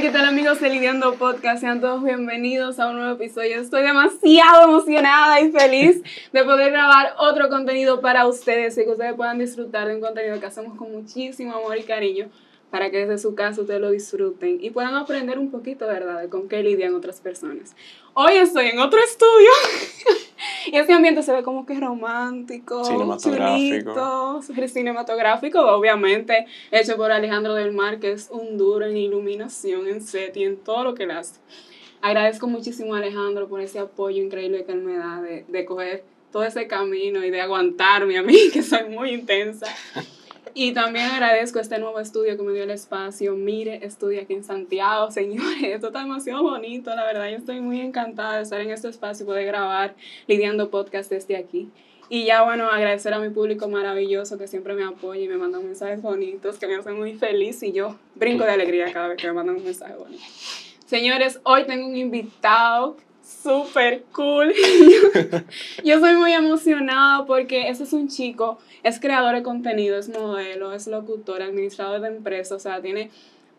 ¿qué tal amigos de Lidiando Podcast? Sean todos bienvenidos a un nuevo episodio. Estoy demasiado emocionada y feliz de poder grabar otro contenido para ustedes y que ustedes puedan disfrutar de un contenido que hacemos con muchísimo amor y cariño para que desde su casa ustedes lo disfruten y puedan aprender un poquito, ¿verdad?, de con qué lidian otras personas. Hoy estoy en otro estudio y este ambiente se ve como que romántico, cinematográfico. chulito, cinematográfico, obviamente, hecho por Alejandro del Mar, que es un duro en iluminación, en set y en todo lo que él hace. Agradezco muchísimo a Alejandro por ese apoyo increíble que él me da de, de coger todo ese camino y de aguantarme a mí, que soy muy intensa. Y también agradezco este nuevo estudio que me dio el espacio. Mire, estudio aquí en Santiago, señores. Esto está demasiado bonito, la verdad. Yo estoy muy encantada de estar en este espacio y poder grabar lidiando podcast desde aquí. Y ya, bueno, agradecer a mi público maravilloso que siempre me apoya y me manda mensajes bonitos que me hacen muy feliz y yo brinco de alegría cada vez que me mandan un mensaje bonito. Señores, hoy tengo un invitado súper cool. yo soy muy emocionada porque ese es un chico, es creador de contenido, es modelo, es locutor, administrador de empresas, o sea, tiene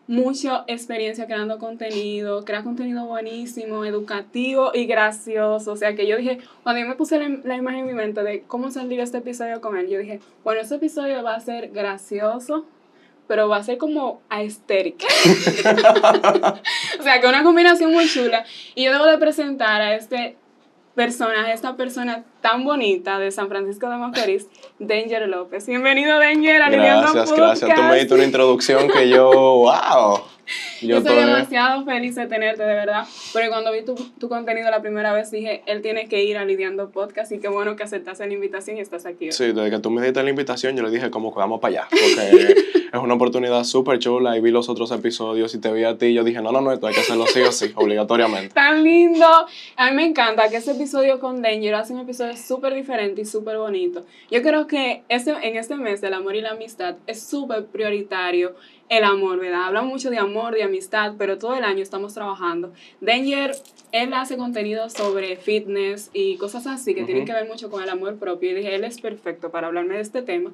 mucha experiencia creando contenido, crea contenido buenísimo, educativo y gracioso. O sea que yo dije, cuando yo me puse la, la, imagen en mi mente de cómo salir este episodio con él, yo dije, bueno, este episodio va a ser gracioso, pero va a ser como aesthetic. o sea, que una combinación muy chula. Y yo debo de presentar a este personaje, esta persona tan bonita de San Francisco de Macorís, Danger López. Bienvenido, Danger, a Gracias, gracias. Tú me diste una introducción que yo, wow. Yo, estoy demasiado feliz de tenerte, de verdad. Porque cuando vi tu, tu, contenido la primera vez dije, él tiene que ir a Lidiando Podcast y qué bueno que aceptaste la invitación y estás aquí. Sí, desde que tú me diste la invitación yo le dije, como que vamos para allá. Porque es una oportunidad súper chula y vi los otros episodios y te vi a ti y yo dije, no, no, no, esto hay que hacerlo sí o sí, obligatoriamente. Tan lindo. A mí me encanta que ese episodio con Danger hace un episodio súper diferente y súper bonito. Yo creo que este, en este mes del amor y la amistad es súper prioritario el amor, ¿verdad? Habla mucho de amor, de amistad, pero todo el año estamos trabajando. Danger, él hace contenido sobre fitness y cosas así que uh -huh. tienen que ver mucho con el amor propio. Y dije, él es perfecto para hablarme de este tema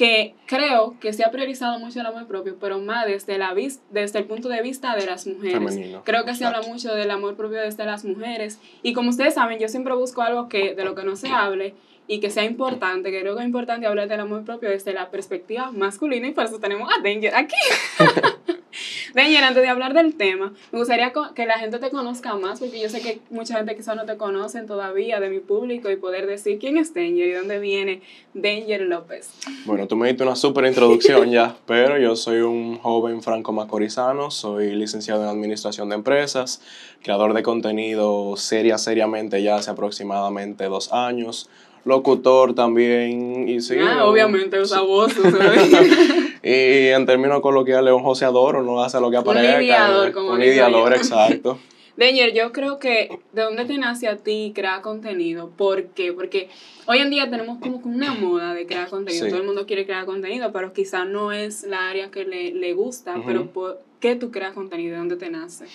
que creo que se ha priorizado mucho el amor propio, pero más desde, la vis desde el punto de vista de las mujeres. Femenino, creo que se habla mucho del amor propio desde las mujeres. Y como ustedes saben, yo siempre busco algo que de lo que no se hable y que sea importante, que creo que es importante hablar del amor propio desde la perspectiva masculina y por eso tenemos a Danger aquí. Danger, antes de hablar del tema, me gustaría que la gente te conozca más, porque yo sé que mucha gente quizás no te conocen todavía de mi público y poder decir quién es Danger y dónde viene Danger López. Bueno, tú me diste una súper introducción ya, pero yo soy un joven franco macorizano, soy licenciado en Administración de Empresas, creador de contenido seria, seriamente ya hace aproximadamente dos años, locutor también y sí. Ah, obviamente usa voz. y en términos coloquiales un joseador o no hace lo que aparezca. Un ideador, como Un ideador, exacto. Danger, yo creo que de dónde te nace a ti crear contenido, ¿por qué? Porque hoy en día tenemos como una moda de crear contenido, sí. todo el mundo quiere crear contenido, pero quizás no es la área que le, le gusta, uh -huh. pero ¿por qué tú creas contenido? ¿De dónde te nace?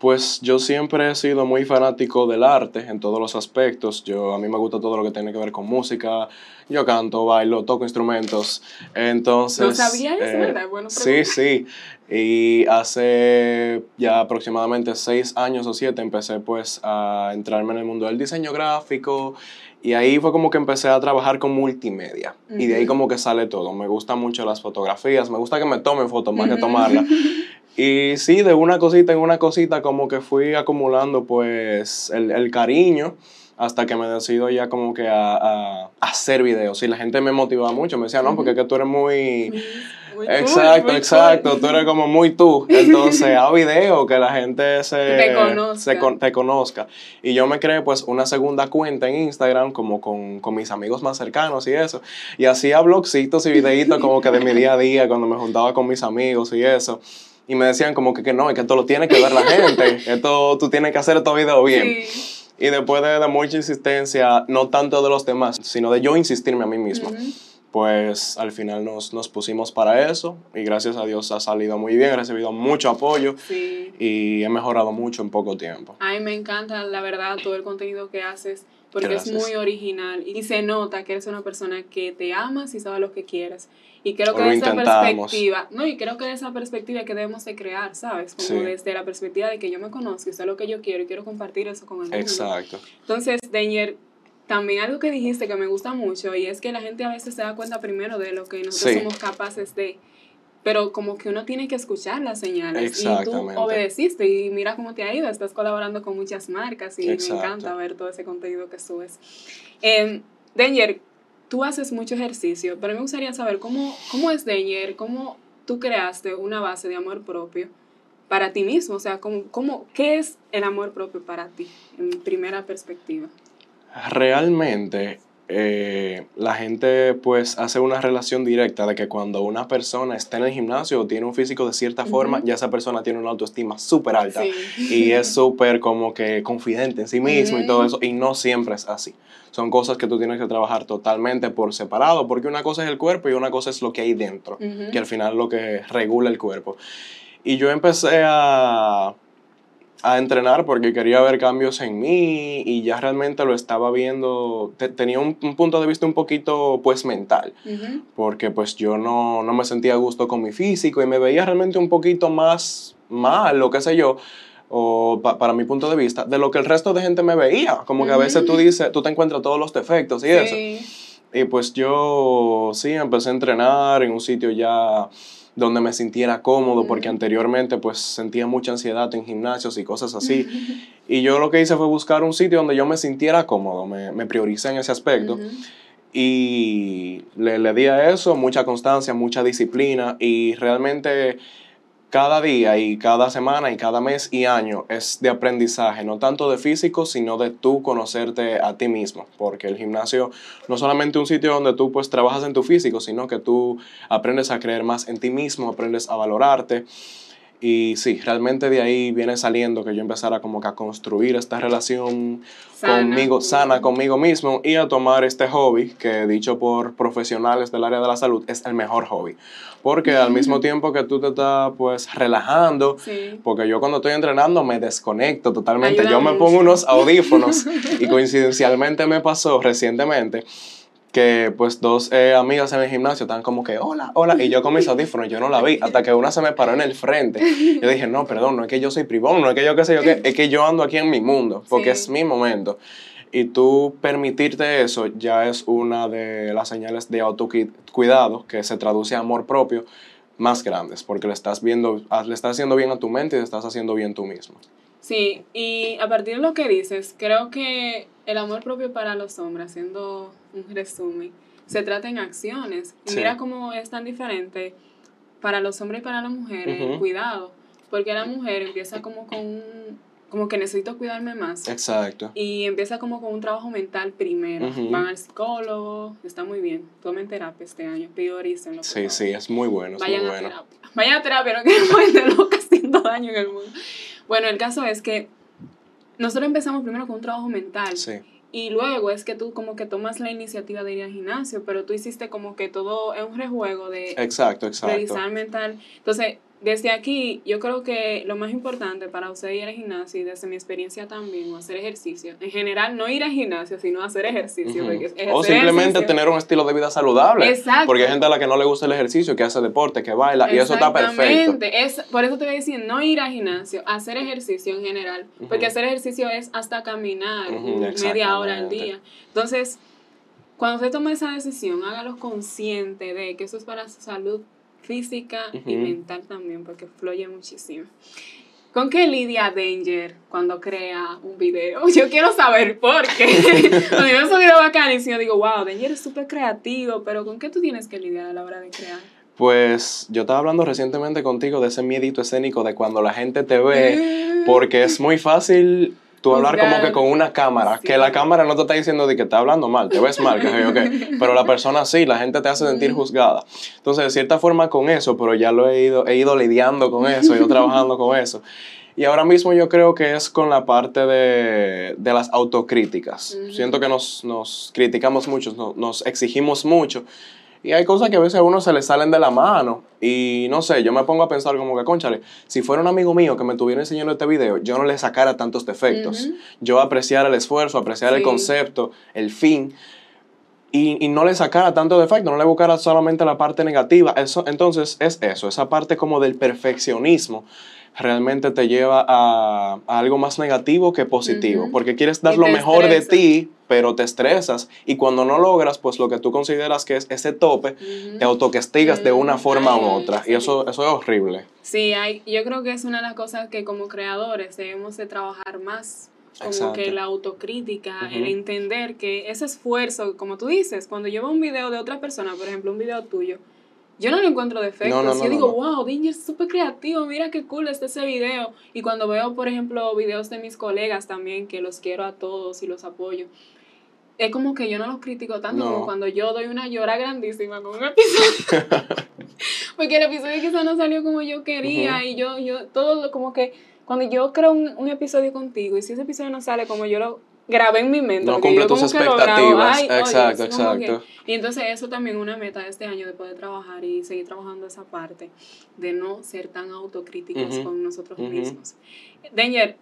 Pues yo siempre he sido muy fanático del arte en todos los aspectos. Yo, a mí me gusta todo lo que tiene que ver con música. Yo canto, bailo, toco instrumentos. Entonces... ¿No sabía eso, eh, verdad? Bueno, sí, sí. Y hace ya aproximadamente seis años o siete empecé pues a entrarme en el mundo del diseño gráfico y ahí fue como que empecé a trabajar con multimedia. Uh -huh. Y de ahí como que sale todo. Me gustan mucho las fotografías, me gusta que me tomen fotos más uh -huh. que tomarlas. Y sí, de una cosita en una cosita como que fui acumulando pues el, el cariño hasta que me decido ya como que a, a, hacer videos. Y la gente me motivaba mucho, me decía, no, porque es que tú eres muy... Muy exacto, cool, muy exacto, cool. tú eres como muy tú. Entonces, a video que la gente se te conozca. Se con, te conozca. Y yo me creé pues una segunda cuenta en Instagram como con, con mis amigos más cercanos y eso. Y hacía blogcitos y videitos como que de mi día a día cuando me juntaba con mis amigos y eso y me decían como que, que no, es que esto lo tiene que ver la gente, esto tú tienes que hacer estos videos bien. Sí. Y después de, de, mucha insistencia, no tanto de los demás, sino de yo insistirme a mí mismo, uh -huh. pues al final nos, nos pusimos para eso y gracias a Dios ha salido muy bien, he recibido mucho apoyo sí. y he mejorado mucho en poco tiempo. A mí me encanta, la verdad, todo el contenido que haces porque es muy original y se nota que eres una persona que te amas y sabes lo que quieres. Y creo que de esa perspectiva, no, y creo que de esa perspectiva que debemos de crear, ¿sabes? Como desde la perspectiva de que yo me conozco sé lo que yo quiero y quiero compartir eso con el mundo. Exacto. Entonces, Danger, también algo que dijiste que me gusta mucho y es que la gente a veces se da cuenta primero de lo que nosotros somos capaces de pero como que uno tiene que escuchar las señales. Y tú obedeciste y mira cómo te ha ido. Estás colaborando con muchas marcas y me encanta ver todo ese contenido que subes. Eh, Danger, tú haces mucho ejercicio, pero me gustaría saber cómo, cómo es Danger, cómo tú creaste una base de amor propio para ti mismo. O sea, cómo, cómo, ¿qué es el amor propio para ti en primera perspectiva? Realmente eh, la gente pues hace una relación directa de que cuando una persona está en el gimnasio o tiene un físico de cierta forma, ya esa persona tiene una autoestima súper alta y es súper como que confidente en sí mismo y todo eso, y no siempre es así. Son cosas que tú tienes que trabajar totalmente por separado, porque una cosa es el cuerpo y una cosa es lo que hay dentro, que al final es lo que regula el cuerpo. Y yo empecé a a entrenar porque quería ver cambios en mí y ya realmente lo estaba viendo, tenía un, punto de vista un poquito pues mental, porque pues yo no, no, me sentía a gusto con mi físico y me veía realmente un poquito más mal, lo que sé yo, o para mi punto de vista, de lo que el resto de gente me veía, como que a veces tú dices, tú te encuentras todos los defectos y eso. Y pues yo sí, empecé a entrenar en un sitio ya donde me sintiera cómodo, porque anteriormente pues sentía mucha ansiedad en gimnasios y cosas así. y yo lo que hice fue buscar un sitio donde yo me sintiera cómodo, me, me prioricé en ese aspecto. Y le, le di a eso mucha constancia, mucha disciplina y realmente cada día y cada semana y cada mes y año es de aprendizaje, no tanto de físico, sino de tú conocerte a ti mismo, porque el gimnasio no solamente un sitio donde tú pues trabajas en tu físico, sino que tú aprendes a creer más en ti mismo, aprendes a valorarte y sí, realmente de ahí viene saliendo que yo empezara como que a construir esta relación conmigo, sana conmigo mismo y a tomar este hobby que dicho por profesionales del área de la salud es el mejor hobby. Porque al mismo tiempo que tú te estás pues relajando, porque yo cuando estoy entrenando me desconecto totalmente, yo me pongo unos audífonos y coincidencialmente me pasó recientemente que pues dos eh, amigas en el gimnasio estaban como que, hola, hola, y yo con mis audífonos, yo no la vi, hasta que una se me paró en el frente. Yo dije, no, perdón, no es que yo soy privón, no es que yo qué sé yo qué, es que yo ando aquí en mi mundo, porque es mi momento. Y tú permitirte eso ya es una de las señales de autocuidado, que se traduce a amor propio, más grandes, porque le estás viendo, le estás haciendo bien a tu mente y le estás haciendo bien tú mismo. Sí, y a partir de lo que dices, creo que el amor propio para los hombres, haciendo un resumen, se trata en acciones. Y mira cómo es tan diferente para los hombres y para las mujeres, cuidado, porque la mujer empieza como con un, como que necesito cuidarme más. Exacto. Y empieza como con un trabajo mental primero. Van al psicólogo, está muy bien. Tomen terapia este año, priorícenlo. Sí, sí, es muy bueno. Vayan a terapia. Vayan a terapia, no queremos gente loca haciendo daño en el mundo. Bueno, el caso es que nosotros empezamos primero con un trabajo mental. Sí. Y luego es que tú como que tomas la iniciativa de ir al gimnasio, pero tú hiciste como que todo es un rejuego de exacto, exacto. revisar mental. Entonces, desde aquí, yo creo que lo más importante para usted ir al gimnasio, y desde mi experiencia también, o hacer ejercicio, en general, no ir al gimnasio, sino hacer ejercicio. o simplemente tener un estilo de vida saludable. Exacto. Porque hay gente a la que no le gusta el ejercicio, que hace deporte, que baila, y eso está perfecto. Es, por eso te voy a decir, no ir al gimnasio, hacer ejercicio en general. Porque hacer ejercicio es hasta caminar media hora al día. Entonces, cuando usted tome esa decisión, hágalo consciente de que eso es para su salud física y mental también, porque fluye muchísimo. ¿Con qué lidia Danger cuando crea un video? Yo quiero saber por qué. cuando yo veo video bacanísimo, digo, wow, Danger es súper creativo, pero ¿con qué tú tienes que lidiar a la hora de crear? Pues yo estaba hablando recientemente contigo de ese miedito escénico de cuando la gente te ve, porque es muy fácil tú hablar como que con una cámara, que la cámara no te está diciendo de que está hablando mal, te ves mal, que pero la persona sí, la gente te hace sentir juzgada. Entonces, de cierta forma con eso, pero ya lo he ido, he ido lidiando con eso, he ido trabajando con eso. Y ahora mismo yo creo que es con la parte de, de las autocríticas. Siento que nos, nos criticamos mucho, nos, nos exigimos mucho Y hay cosas que a veces a uno se le salen de la mano. Y no sé, yo me pongo a pensar como que, conchale, si fuera un amigo mío que me estuviera enseñando este video, yo no le sacara tantos defectos. Yo apreciara el esfuerzo, apreciara el concepto, el fin. Y, y, no le sacara tanto defecto, no le buscara solamente la parte negativa. Eso, entonces es eso, esa parte como del perfeccionismo realmente te lleva a, algo más negativo que positivo, porque quieres dar lo mejor de ti, pero te estresas y cuando no logras, pues lo que tú consideras que es ese tope, te autocastigas de una forma u otra. Y eso, eso es horrible. Sí, hay, yo creo que es una de las cosas que como creadores debemos de trabajar más como que la autocrítica, el entender que ese esfuerzo, como tú dices, cuando yo veo un video de otra persona, por ejemplo, un video tuyo, yo no le encuentro defectos. yo digo, wow, Danger es súper creativo, mira qué cool está ese video. Y cuando veo, por ejemplo, videos de mis colegas también, que los quiero a todos y los apoyo, es como que yo no los critico tanto como cuando yo doy una llora grandísima con un episodio. Porque el episodio quizás no salió como yo quería y yo, yo, todo como que cuando yo creo un, un episodio contigo y si ese episodio no sale como yo lo grabé en mi mente. No cumple tus expectativas. exacto, exacto. y entonces eso también es una meta de este año de poder trabajar y seguir trabajando esa parte de no ser tan autocríticos con nosotros mismos. Danger,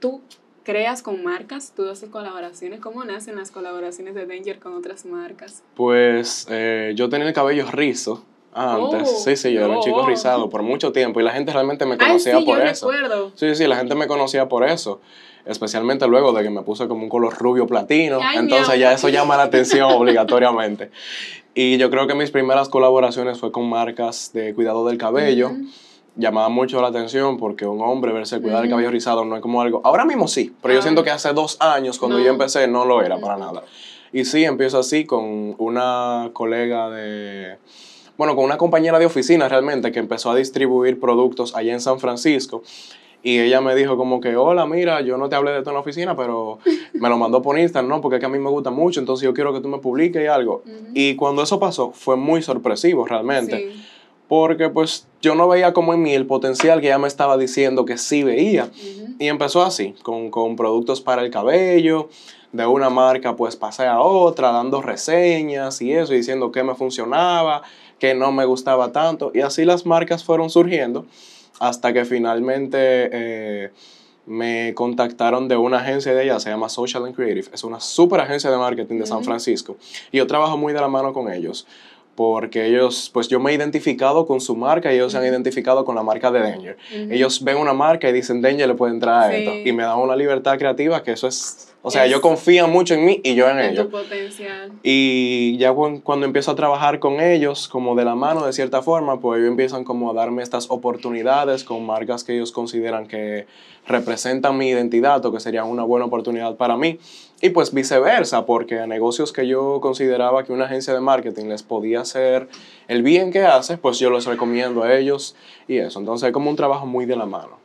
tú creas con marcas, tú haces colaboraciones. ¿Cómo nacen las colaboraciones de Danger con otras marcas? Pues eh, yo tenía el cabello rizo. antes, oh, sí, sí, yo era un chico rizado por mucho tiempo y la gente realmente me conocía por eso. Recuerdo. Sí, sí, la gente me conocía por eso especialmente luego de que me puse como un color rubio platino, entonces ya eso llama la atención obligatoriamente. Y yo creo que mis primeras colaboraciones fue con marcas de cuidado del cabello. Llamaba mucho la atención porque un hombre verse cuidar el cabello rizado no es como algo. Ahora mismo sí, pero yo siento que hace dos años, cuando yo empecé, no lo era para nada. Y sí, empiezo así con una colega de. Bueno, con una compañera de oficina realmente que empezó a distribuir productos allá en San Francisco. Y ella me dijo como que, hola, mira, yo no te hablé de esto en la oficina, pero me lo mandó por Instagram, ¿no? Porque es que a mí me gusta mucho, entonces yo quiero que tú me publiques algo. Y cuando eso pasó, fue muy sorpresivo realmente. Porque pues yo no veía como en mí el potencial que ella me estaba diciendo que sí veía. Y empezó así, con, con productos para el cabello, de una marca pues pasé a otra, dando reseñas y eso, y diciendo que me funcionaba, que no me gustaba tanto. Y así las marcas fueron surgiendo hasta que finalmente eh, me contactaron de una agencia de ella, se llama Social and Creative, es una super agencia de marketing de San Francisco. Y yo trabajo muy de la mano con ellos porque ellos, pues yo me he identificado con su marca y ellos se han identificado con la marca de Danger. Ellos ven una marca y dicen, Danger le puede entrar a esto. Y me dan una libertad creativa que eso es o sea, ellos confían mucho en mí y yo en, en ellos. Tu potencial. Y ya cuando empiezo a trabajar con ellos, como de la mano de cierta forma, pues ellos empiezan como a darme estas oportunidades con marcas que ellos consideran que representan mi identidad o que serían una buena oportunidad para mí. Y pues viceversa, porque a negocios que yo consideraba que una agencia de marketing les podía hacer el bien que hace, pues yo los recomiendo a ellos y eso. Entonces es como un trabajo muy de la mano.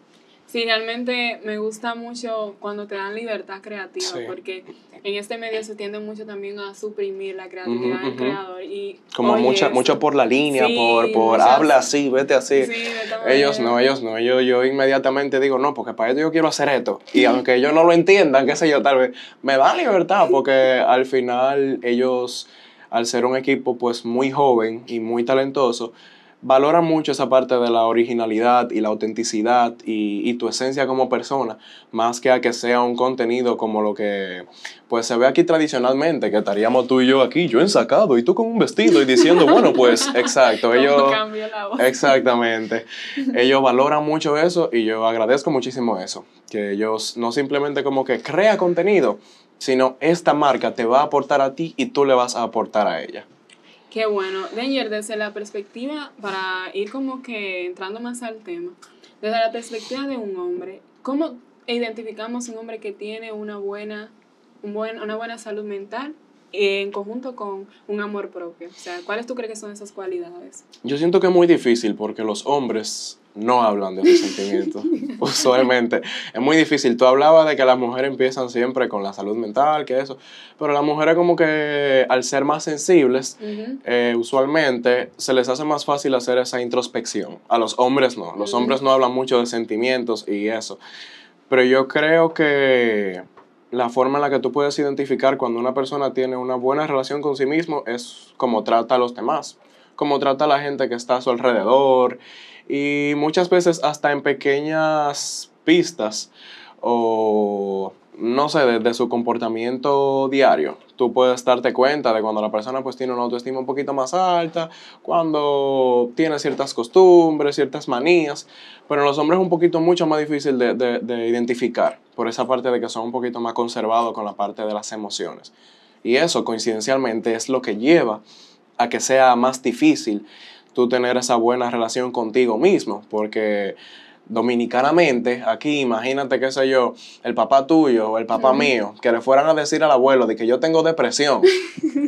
Sí, realmente me gusta mucho cuando te dan libertad creativa, porque en este medio se tiende mucho también a suprimir la creatividad del creador. Y, Como mucha, mucho por la línea, por, por habla así, vete así. ellos no, ellos no. Yo, yo inmediatamente digo, no, porque para esto yo quiero hacer esto. Y aunque ellos no lo entiendan, qué sé yo, tal vez, me dan libertad, porque al final ellos, al ser un equipo pues muy joven y muy talentoso, valora mucho esa parte de la originalidad y la autenticidad y, tu esencia como persona, más que a que sea un contenido como lo que pues se ve aquí tradicionalmente, que estaríamos tú y yo aquí, yo ensacado y tú con un vestido y diciendo, bueno, pues exacto, ellos... Exactamente. ellos valoran mucho eso y yo agradezco muchísimo eso, que ellos no simplemente como que crea contenido, sino esta marca te va a aportar a ti y tú le vas a aportar a ella. Qué bueno. Danger, desde la perspectiva, para ir como que entrando más al tema, desde la perspectiva de un hombre, ¿cómo identificamos un hombre que tiene una buena, un buen, una buena salud mental en conjunto con un amor propio? O sea, ¿cuáles tú crees que son esas cualidades? Yo siento que es muy difícil porque los hombres no hablan de los sentimientos, usualmente. Es muy difícil. Tú hablabas de que las mujeres empiezan siempre con la salud mental, que eso, pero las mujeres como que al ser más sensibles, eh, usualmente se les hace más fácil hacer esa introspección. A los hombres no. Los hombres no hablan mucho de sentimientos y eso. Pero yo creo que la forma en la que tú puedes identificar cuando una persona tiene una buena relación con sí mismo es cómo trata a los demás, cómo trata a la gente que está a su alrededor y muchas veces hasta en pequeñas pistas o no sé, desde su comportamiento diario, tú puedes darte cuenta de cuando la persona pues tiene una autoestima un poquito más alta, cuando tiene ciertas costumbres, ciertas manías, pero en los hombres es un poquito mucho más difícil de, de, de identificar, por esa parte de que son un poquito más conservados con la parte de las emociones. Y eso coincidencialmente es lo que lleva a que sea más difícil tú tener esa buena relación contigo mismo, porque dominicanamente, aquí, imagínate, qué sé yo, el papá tuyo o el papá mío, que le fueran a decir al abuelo de que yo tengo depresión,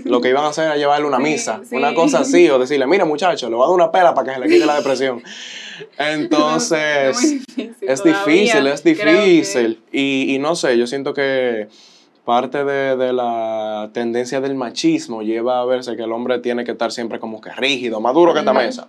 lo que iban a hacer era llevarle una misa, una cosa así, o decirle, mira muchacho, le voy a dar una pela para que se le quite la depresión. Entonces, es difícil, es difícil. Y, y no sé, yo siento que parte de, de, la tendencia del machismo lleva a verse que el hombre tiene que estar siempre como que rígido, más duro que esta mesa.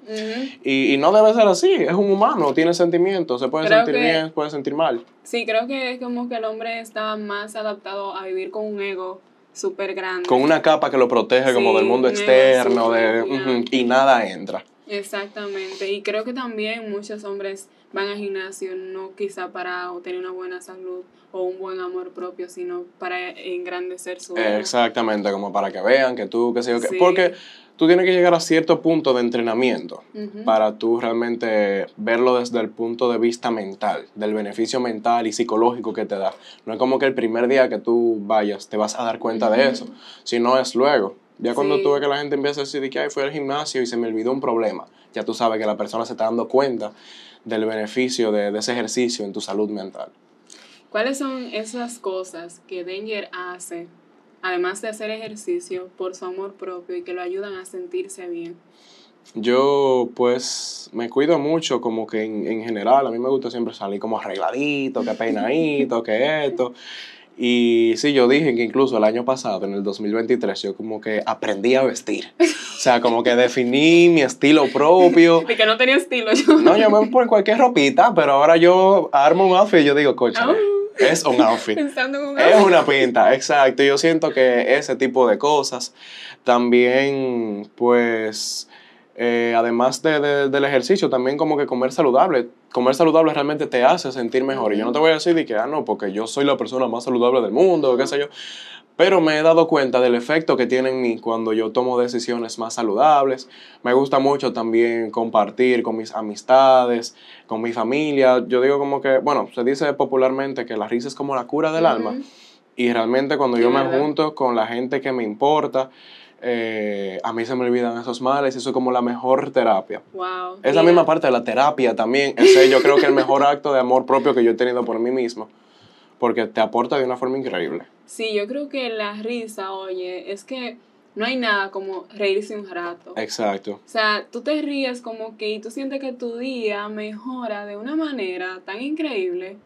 y, y, no debe ser así, es un humano, tiene sentimientos, se puede sentir bien, puede sentir mal. Sí, creo que es como que el hombre está más adaptado a vivir con un ego súper grande. Con una capa que lo protege como del mundo externo de, y nada entra. Exactamente, y creo que también muchos hombres van al gimnasio no quizá para obtener una buena salud o un buen amor propio, sino para engrandecer su Exactamente, como para que vean que tú, qué sé yo, porque tú tienes que llegar a cierto punto de entrenamiento para tú realmente verlo desde el punto de vista mental, del beneficio mental y psicológico que te da. No es como que el primer día que tú vayas te vas a dar cuenta de eso, sino es luego. Ya cuando tú ves que la gente empieza a decir que fui al gimnasio y se me olvidó un problema, ya tú sabes que la persona se está dando cuenta del beneficio de, de ese ejercicio en tu salud mental. ¿Cuáles son esas cosas que Danger hace, además de hacer ejercicio, por su amor propio y que lo ayudan a sentirse bien? Yo pues me cuido mucho como que en, en general, a mí me gusta siempre salir como arregladito, que peinadito, que esto. Y sí, yo dije que incluso el año pasado, en el 2023, yo como que aprendí a vestir. O sea, como que definí mi estilo propio. Y que no tenía estilo yo. No, yo me pongo cualquier ropita, pero ahora yo armo un outfit y yo digo, coche. Oh. Es un outfit. Pensando en un outfit. Es una pinta, exacto. Yo siento que ese tipo de cosas también, pues, eh, además de, del ejercicio, también como que comer saludable. Comer saludable realmente te hace sentir mejor. Y yo no te voy a decir que, ah, no, porque yo soy la persona más saludable del mundo, o qué sé yo. Pero me he dado cuenta del efecto que tiene en mí cuando yo tomo decisiones más saludables. Me gusta mucho también compartir con mis amistades, con mi familia. Yo digo como que, bueno, se dice popularmente que la risa es como la cura del alma. Y realmente cuando yo me junto con la gente que me importa, eh, a mí se me olvidan esos males y eso es como la mejor terapia. Wow, Esa misma parte de la terapia también. Ese yo creo que el mejor acto de amor propio que yo he tenido por mí mismo porque te aporta de una forma increíble. Sí, yo creo que la risa, oye, es que no hay nada como reírse un rato. Exacto. O sea, tú te ríes como que y tú sientes que tu día mejora de una manera tan increíble.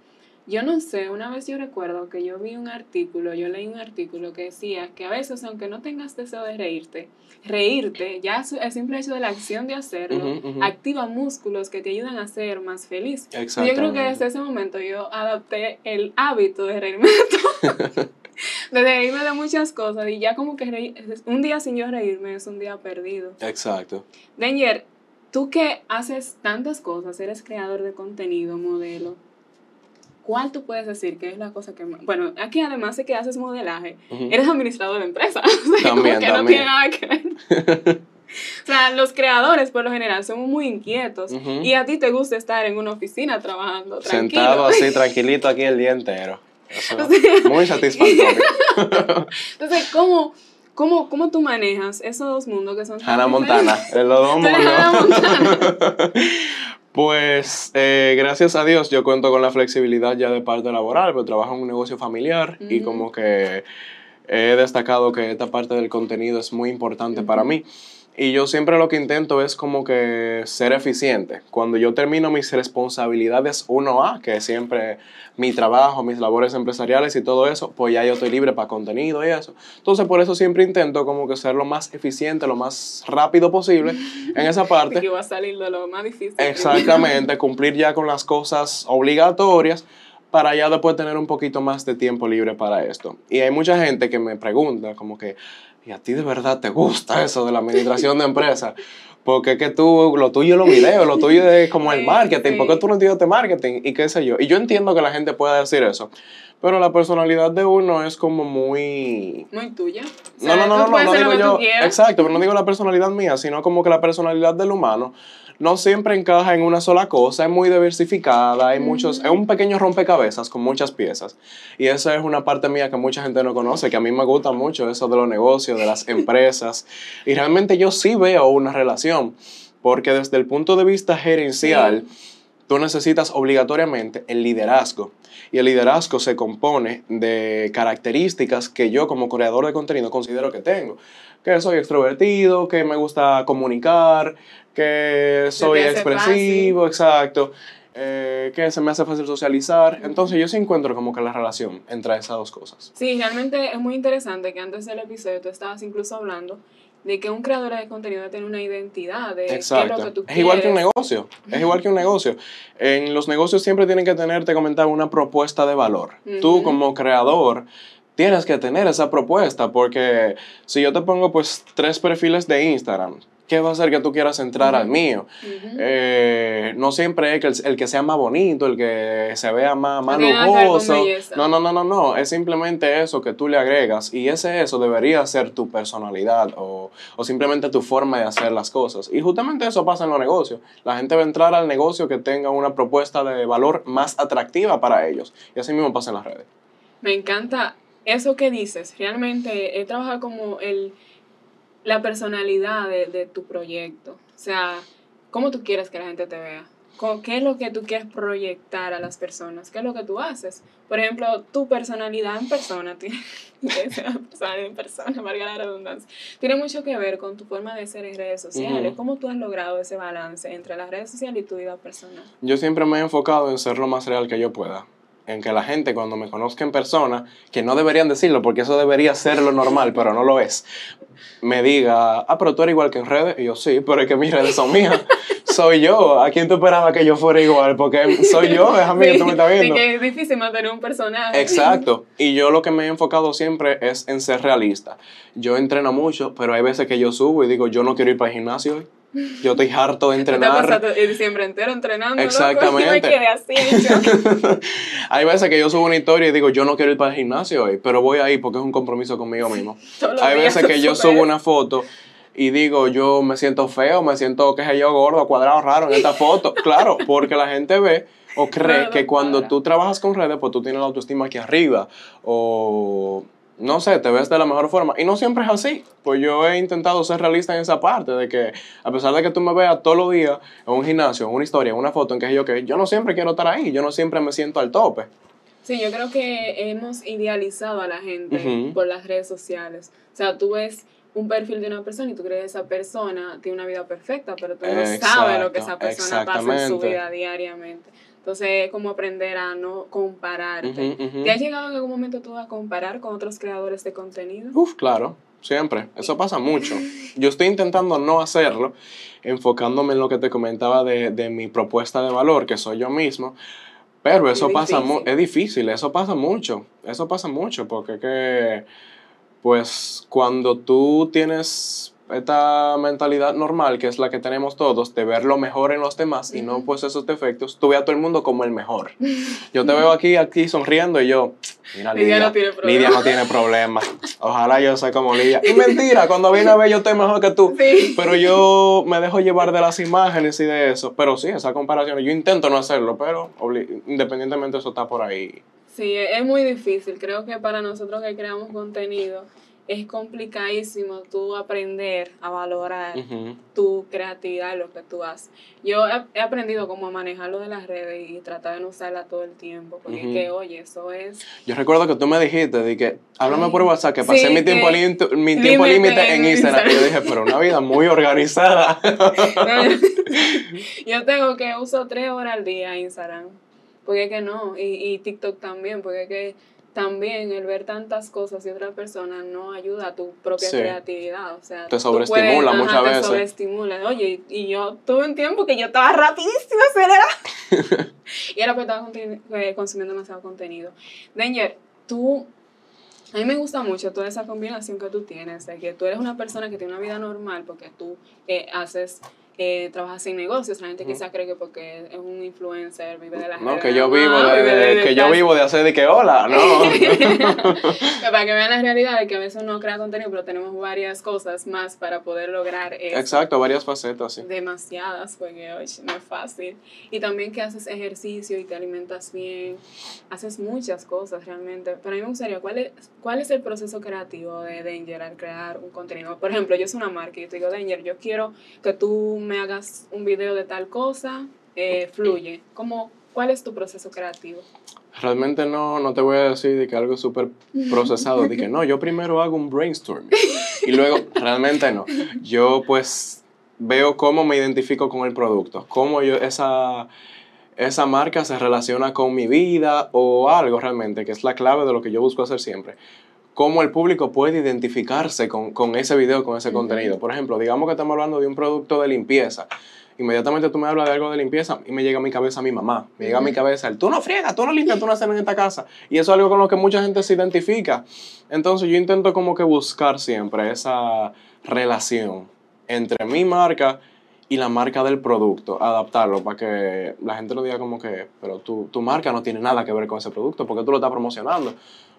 Yo no sé, una vez yo recuerdo que yo vi un artículo, yo leí un artículo que decía que a veces, aunque no tengas deseo de reírte, reírte, ya el simple hecho de la acción de hacerlo, activa músculos que te ayudan a ser más feliz. Yo creo que desde ese momento yo adapté el hábito de reírme de todo. de reírme de muchas cosas y ya como que un día sin yo reírme es un día perdido. Exacto. Danger, tú que haces tantas cosas, eres creador de contenido, modelo, ¿cuál tú puedes decir que es la cosa que más... Bueno, aquí además de que haces modelaje, eres administrador de empresa. O sea, también, que no tiene nada que ver. o sea, los creadores por lo general somos muy inquietos y a ti te gusta estar en una oficina trabajando tranquilo. Sentado así, tranquilito aquí el día entero. muy satisfactorio. Entonces, ¿cómo, cómo, ¿cómo tú manejas esos dos mundos que son... Hannah Montana, los dos mundos. Pues eh, gracias a Dios yo cuento con la flexibilidad ya de parte laboral, pero trabajo en un negocio familiar y como que he destacado que esta parte del contenido es muy importante para mí. Y yo siempre lo que intento es como que ser eficiente. Cuando yo termino mis responsabilidades 1A, que es siempre mi trabajo, mis labores empresariales y todo eso, pues ya yo estoy libre para contenido y eso. Entonces por eso siempre intento como que ser lo más eficiente, lo más rápido posible en esa parte. Que va a salir de lo más difícil. Exactamente, cumplir ya con las cosas obligatorias para ya después tener un poquito más de tiempo libre para esto. Y hay mucha gente que me pregunta como que, ¿y a ti de verdad te gusta eso de la administración de empresas? Porque es que tú, lo tuyo es los videos, lo tuyo es como el marketing, ¿por qué tú no entiendes marketing? Y qué sé yo. Y yo entiendo que la gente pueda decir eso, pero la personalidad de uno es como muy... Muy tuya. no, no, no, no, no, no digo yo... Exacto, pero no digo la personalidad mía, sino como que la personalidad del humano no siempre encaja en una sola cosa, es muy diversificada, hay muchos, es un pequeño rompecabezas con muchas piezas. Y esa es una parte mía que mucha gente no conoce, que a mí me gusta mucho eso de los negocios, de las empresas. y realmente yo sí veo una relación, porque desde el punto de vista gerencial, tú necesitas obligatoriamente el liderazgo. Y el liderazgo se compone de características que yo como creador de contenido considero que tengo. Que soy extrovertido, que me gusta comunicar, que soy expresivo, exacto, eh, que se me hace fácil socializar. Entonces yo sí encuentro como que la relación entre esas dos cosas. Sí, realmente es muy interesante que antes del episodio tú estabas incluso hablando de que un creador de contenido tiene una identidad de Exacto. lo que tú Es igual que un negocio, es igual que un negocio. En los negocios siempre tienen que tener, te comentaba, una propuesta de valor. Tú como creador tienes que tener esa propuesta porque si yo te pongo pues tres perfiles de Instagram, ¿qué va a hacer que tú quieras entrar al mío? Eh, no siempre es que el, que sea más bonito, el que se vea más, más lujoso. No, no, no, no, no. Es simplemente eso que tú le agregas. Y ese eso debería ser tu personalidad o, o simplemente tu forma de hacer las cosas. Y justamente eso pasa en los negocios. La gente va a entrar al negocio que tenga una propuesta de valor más atractiva para ellos. Y así mismo pasa en las redes. Me encanta eso que dices. Realmente he trabajado como el la personalidad de, tu proyecto. O sea, cómo tú quieres que la gente te vea. ¿Qué es lo que tú quieres proyectar a las personas? ¿Qué es lo que tú haces? Por ejemplo, tu personalidad en persona, tiene, en persona, valga la redundancia, tiene mucho que ver con tu forma de ser en redes sociales. ¿Cómo tú has logrado ese balance entre las redes sociales y tu vida personal? Yo siempre me he enfocado en ser lo más real que yo pueda en que la gente cuando me conozca en persona, que no deberían decirlo porque eso debería ser lo normal, pero no lo es, me diga, ah, pero tú eres igual que en redes. Y yo, sí, pero es que mis redes son mías. soy yo. ¿A quién tú esperabas que yo fuera igual? Porque soy yo, es a mí que tú me estás viendo. que es difícil mantener un personaje. Exacto. Y yo lo que me he enfocado siempre es en ser realista. Yo entreno mucho, pero hay veces que yo subo y digo, yo no quiero ir para el gimnasio hoy. Yo estoy harto de entrenar. Te diciembre entero entrenando. Exactamente. Hay veces que yo subo una historia y digo, yo no quiero ir para el gimnasio hoy, pero voy ahí porque es un compromiso conmigo mismo. Hay veces que yo subo una foto y digo, yo me siento feo, me siento, que sé yo, gordo, cuadrado, raro en esta foto. claro, porque la gente ve o cree que cuando tú trabajas con redes, pues tú tienes la autoestima aquí arriba. O no sé, te ves de la mejor forma. Y no siempre es así. Pues yo he intentado ser realista en esa parte, de que a pesar de que tú me veas todos los días en un gimnasio, en una historia, en una foto, en que yo que yo no siempre quiero estar ahí, yo no siempre me siento al tope. Sí, yo creo que hemos idealizado a la gente por las redes sociales. O sea, tú ves un perfil de una persona y tú crees que esa persona tiene una vida perfecta, pero tú no sabes lo que esa persona pasa en su vida diariamente. Entonces, como aprender a no compararte. ¿Te has llegado en algún momento tú a comparar con otros creadores de contenido? Uf, claro, siempre. Eso pasa mucho. Yo estoy intentando no hacerlo, enfocándome en lo que te comentaba de, de mi propuesta de valor, que soy yo mismo. Pero eso pasa, es difícil, eso pasa mucho, eso pasa mucho, porque que, pues, cuando tú tienes esta mentalidad normal, que es la que tenemos todos, de ver lo mejor en los demás y no pues esos defectos, tú ves a todo el mundo como el mejor. Yo te veo aquí, aquí sonriendo y yo, mira, Lidia, no tiene problema. Lidia no tiene problema. Ojalá yo sea como Lidia. Y mentira, cuando viene a ver yo estoy mejor que tú. Pero yo me dejo llevar de las imágenes y de eso. Pero sí, esa comparación, yo intento no hacerlo, pero independientemente eso está por ahí. Sí, es muy difícil. Creo que para nosotros que creamos contenido, es complicadísimo tú aprender a valorar tu creatividad y lo que tú haces. Yo he, aprendido cómo manejar lo de las redes y tratar de no usarla todo el tiempo, porque que, oye, eso es... Yo recuerdo que tú me dijiste, de que, háblame por WhatsApp, que pasé mi tiempo, mi tiempo límite en, Instagram. Y yo dije, pero una vida muy organizada. yo tengo que uso tres horas al día Instagram, porque que no, y, y TikTok también, porque que también el ver tantas cosas de otras personas no ayuda a tu propia Sí. creatividad. O sea, Te sobreestimula puedes- ajá, muchas te veces. sobreestimula. Oye, y yo tuve un tiempo que yo estaba rapidísimo acelerada. y era porque estaba eh, consumiendo demasiado contenido. Danger, tú. A mí me gusta mucho toda esa combinación que tú tienes, de que tú eres una persona que tiene una vida normal porque tú eh, haces, eh, trabajas en negocios. La gente Ujú. quizá cree que porque es un influencer, vive de la No, gente que de yo vivo mano, de, vive de- de que yo vivo de hacer de que hola, no. que para que vean la realidad de que a veces uno crea contenido, pero tenemos varias cosas más para poder lograr eso. Exacto, varias facetas, sí. Demasiadas, porque oye, no es fácil. Y también que haces ejercicio y te alimentas bien, haces muchas cosas realmente. Pero a mí me gustaría, ¿cuál es, cuál es el proceso creativo de Danger al crear un contenido? Por ejemplo, yo soy una marca y te digo, Danger, yo quiero que tú me hagas un video de tal cosa, eh, fluye. ¿Cómo, ¿Cuál es tu proceso creativo? Realmente no, no te voy a decir de que algo súper procesado, de que no, yo primero hago un brainstorming y luego, realmente no. Yo pues veo cómo me identifico con el producto, cómo yo, esa, esa marca se relaciona con mi vida o algo realmente, que es la clave de lo que yo busco hacer siempre. Cómo el público puede identificarse con, con ese video, con ese contenido. Por ejemplo, digamos que estamos hablando de un producto de limpieza. Inmediatamente tú me hablas de algo de limpieza y me llega a mi cabeza mi mamá. Me llega a mi cabeza el tú no friegas, tú no limpias, tú no haces en esta casa. Y eso es algo con lo que mucha gente se identifica. Entonces yo intento como que buscar siempre esa relación entre mi marca y la marca del producto, adaptarlo para que la gente no diga como que, pero tu, tu marca no tiene nada que ver con ese producto, porque tú lo estás promocionando.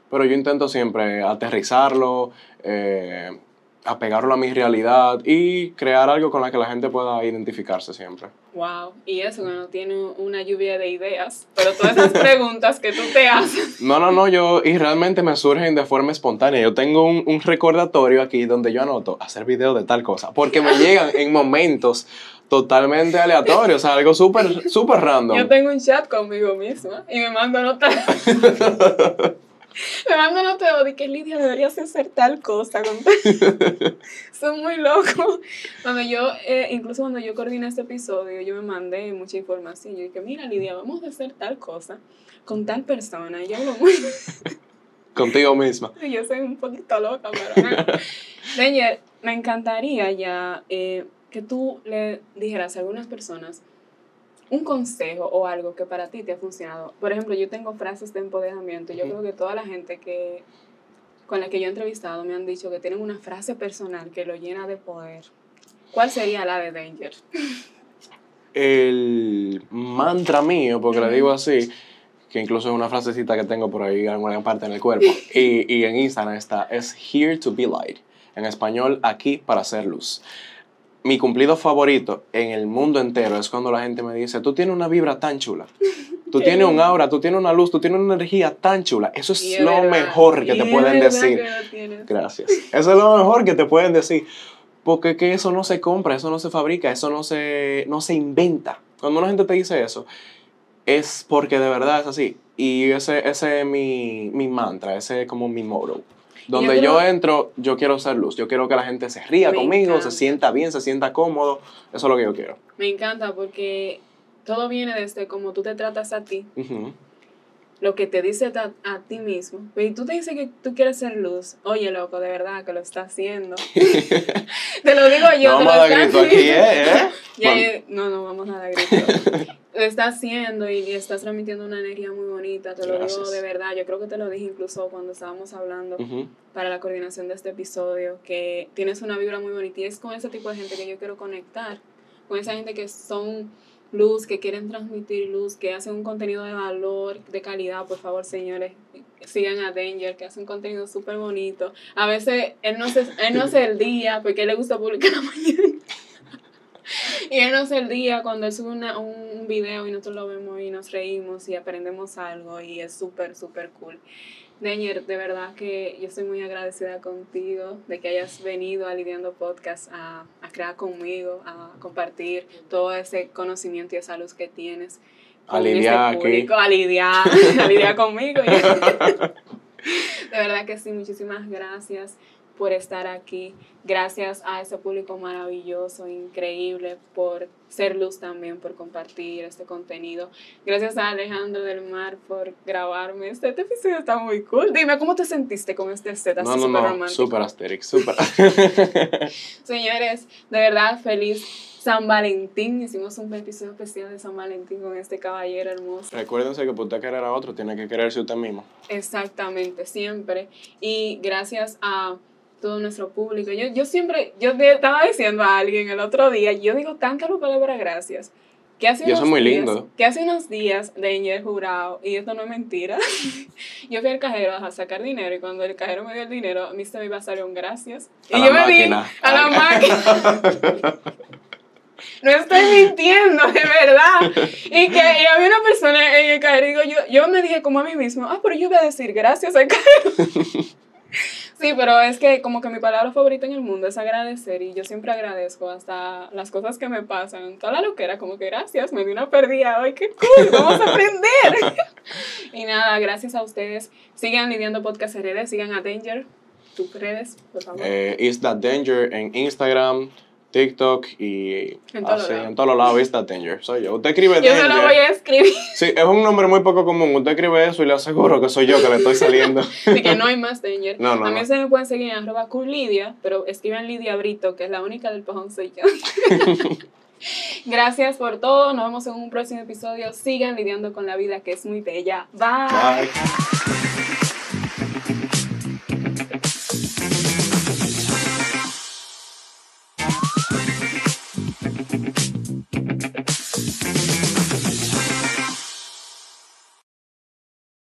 Pero yo intento siempre aterrizarlo, eh, apegarlo a mi realidad y crear algo con la que la gente pueda identificarse siempre. Wow, y eso que no tiene una lluvia de ideas, pero todas esas preguntas que tú te haces. No, no, no, yo, y realmente me surgen de forma espontánea. Yo tengo un, un recordatorio aquí donde yo anoto hacer video de tal cosa, porque me llegan en momentos totalmente aleatorios, o sea, algo súper, súper random. Yo tengo un chat conmigo misma y me mando notas. me mando notas de que Lidia deberías hacer tal cosa. Con Son muy locos. Cuando yo, eh, incluso cuando yo coordiné este episodio, yo me mandé mucha información. Yo dije, mira Lidia, vamos a hacer tal cosa con tal persona. Y yo hablo muy... Contigo misma. Yo soy un poquito loca, pero no. Danger, me encantaría ya eh, que tú le dijeras a algunas personas un consejo o algo que para ti te ha funcionado. Por ejemplo, yo tengo frases de empoderamiento. Yo Ujú. creo que toda la gente que con la que yo he entrevistado me han dicho que tienen una frase personal que lo llena de poder. ¿Cuál sería la de Danger? El mantra mío, porque le digo así, que incluso es una frasecita que tengo por ahí en alguna parte en el cuerpo, y, y en Instagram está, es Here to be light. En español, aquí para hacer luz. Mi cumplido favorito en el mundo entero es cuando la gente me dice, tú tienes una vibra tan chula. Tú tienes un aura, tú tienes una luz, tú tienes una energía tan chula. Eso es es lo verdad, mejor que y te pueden decir. Gracias. Eso es lo mejor que te pueden decir. Porque que eso no se compra, eso no se fabrica, eso no se, no se inventa. Cuando una gente te dice eso, es porque de verdad es así. Y ese, ese es mi, mi mantra, ese es como mi motto. Donde yo, creo- entro, yo quiero ser luz. Yo quiero que la gente se ría conmigo, encanta. se sienta bien, se sienta cómodo. Eso es lo que yo quiero. Me encanta porque todo viene desde cómo tú te tratas a ti, Ujú. Lo que te dice a, a ti mismo. Y tú te dices que tú quieres ser luz. Oye, loco, de verdad que lo está haciendo. te lo digo yo. no vamos a dar está grito aquí, ¿eh? ¿Eh? Ya, ya- no, no vamos a dar grito. lo estás haciendo y estás transmitiendo una energía muy bonita. Te lo digo de verdad. Yo creo que te lo dije incluso cuando estábamos hablando para la coordinación de este episodio, que tienes una vibra muy bonita y es con ese tipo de gente que yo quiero conectar, con esa gente que son luz, que quieren transmitir luz, que hacen un contenido de valor, de calidad, por favor, señores, sigan a Danger, que hace un contenido súper bonito. A veces él no, se, él no hace el día, porque él le gusta publicar la mañana. Y él no hace el día cuando él sube una, un video y nosotros lo vemos y nos reímos y aprendemos algo y es súper, súper cool. Danger, de verdad que yo estoy muy agradecida contigo de que hayas venido a Lidiando Podcast a, a crear conmigo, a compartir todo ese conocimiento y esa luz que tienes. A con este lidiar aquí. público, A lidiar, a lidiar conmigo. de verdad que sí, muchísimas gracias. Por estar aquí. Gracias a ese público maravilloso, increíble, por ser luz también, por compartir este contenido. Gracias a Alejandro del Mar por grabarme. Este, este episodio está muy cool. Dime, ¿cómo te sentiste con este set así No, no, súper no, romántico? super asterix, super. Señores, de verdad, feliz San Valentín. Hicimos un episodio especial de San Valentín con este caballero hermoso. Recuérdense que para usted querer a otro, tiene que quererse usted mismo. Exactamente, siempre. Y gracias a todo nuestro público. Yo, yo siempre, yo estaba diciendo a alguien el otro día, yo digo tantas palabras gracias. Que hace Y eso unos es muy días- lindo. Que hace unos días, Danger jurado, y esto no es mentira, yo fui al cajero a sacar dinero y cuando el cajero me dio el dinero, a mí se me iba a salir un gracias. A y la yo me di a la máquina. No estoy mintiendo, de verdad. Y que y había una persona en el cajero y digo, yo, yo me dije como a mí mismo, ah, pero yo voy a decir gracias al cajero. Sí, pero es que como que mi palabra favorita en el mundo es agradecer y yo siempre agradezco hasta las cosas que me pasan. Toda la loquera, como que gracias, me di una perdida hoy, qué cool, vamos a aprender. y nada, gracias a ustedes. Sigan lidiando podcast redes, sigan a Danger, tus redes, por favor. Eh, Is Danger en Instagram, TikTok y En todos así, lados. en todos lados. Is That Danger. Soy yo. Usted escribe yo se Danger. lo voy a escribir. Sí, es un nombre muy poco común. Usted escribe eso y le aseguro que soy yo que le estoy saliendo. de que no hay más Danger. No, no, a mí no. se me pueden seguir en arroba Lidia, pero escriban Lidia Brito, que es la única del pajón soy yo. Gracias por todo. Nos vemos en un próximo episodio. Sigan lidiando con la vida que es muy bella. Bye. Bye.